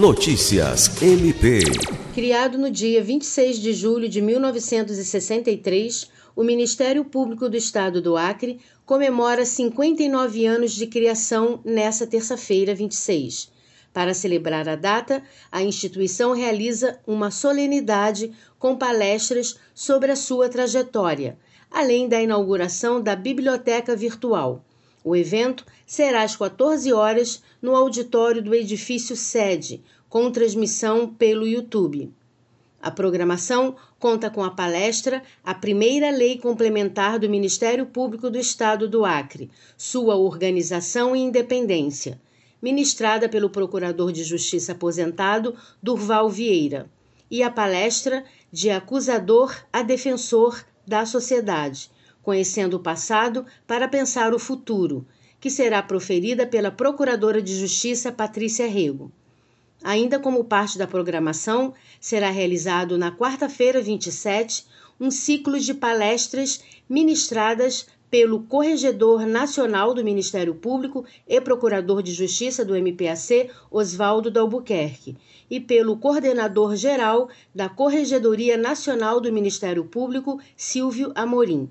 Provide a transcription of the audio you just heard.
Notícias MP. Criado no dia 26 de julho de 1963, o Ministério Público do Estado do Acre comemora 59 anos de criação nesta terça-feira, 26. Para celebrar a data, a instituição realiza uma solenidade com palestras sobre a sua trajetória, além da inauguração da Biblioteca Virtual. O evento será às 14 horas no auditório do edifício sede, com transmissão pelo YouTube. A programação conta com a palestra A Primeira Lei Complementar do Ministério Público do Estado do Acre, sua organização e independência, ministrada pelo Procurador de Justiça aposentado Durval Vieira, e a palestra De Acusador a Defensor da Sociedade, Conhecendo o Passado para Pensar o Futuro, que será proferida pela Procuradora de Justiça Patrícia Rego. Ainda como parte da programação, será realizado na quarta-feira 27 um ciclo de palestras ministradas pelo Corregedor Nacional do Ministério Público e Procurador de Justiça do MPAC, Oswaldo Dalbuquerque, e pelo Coordenador Geral da Corregedoria Nacional do Ministério Público, Silvio Amorim.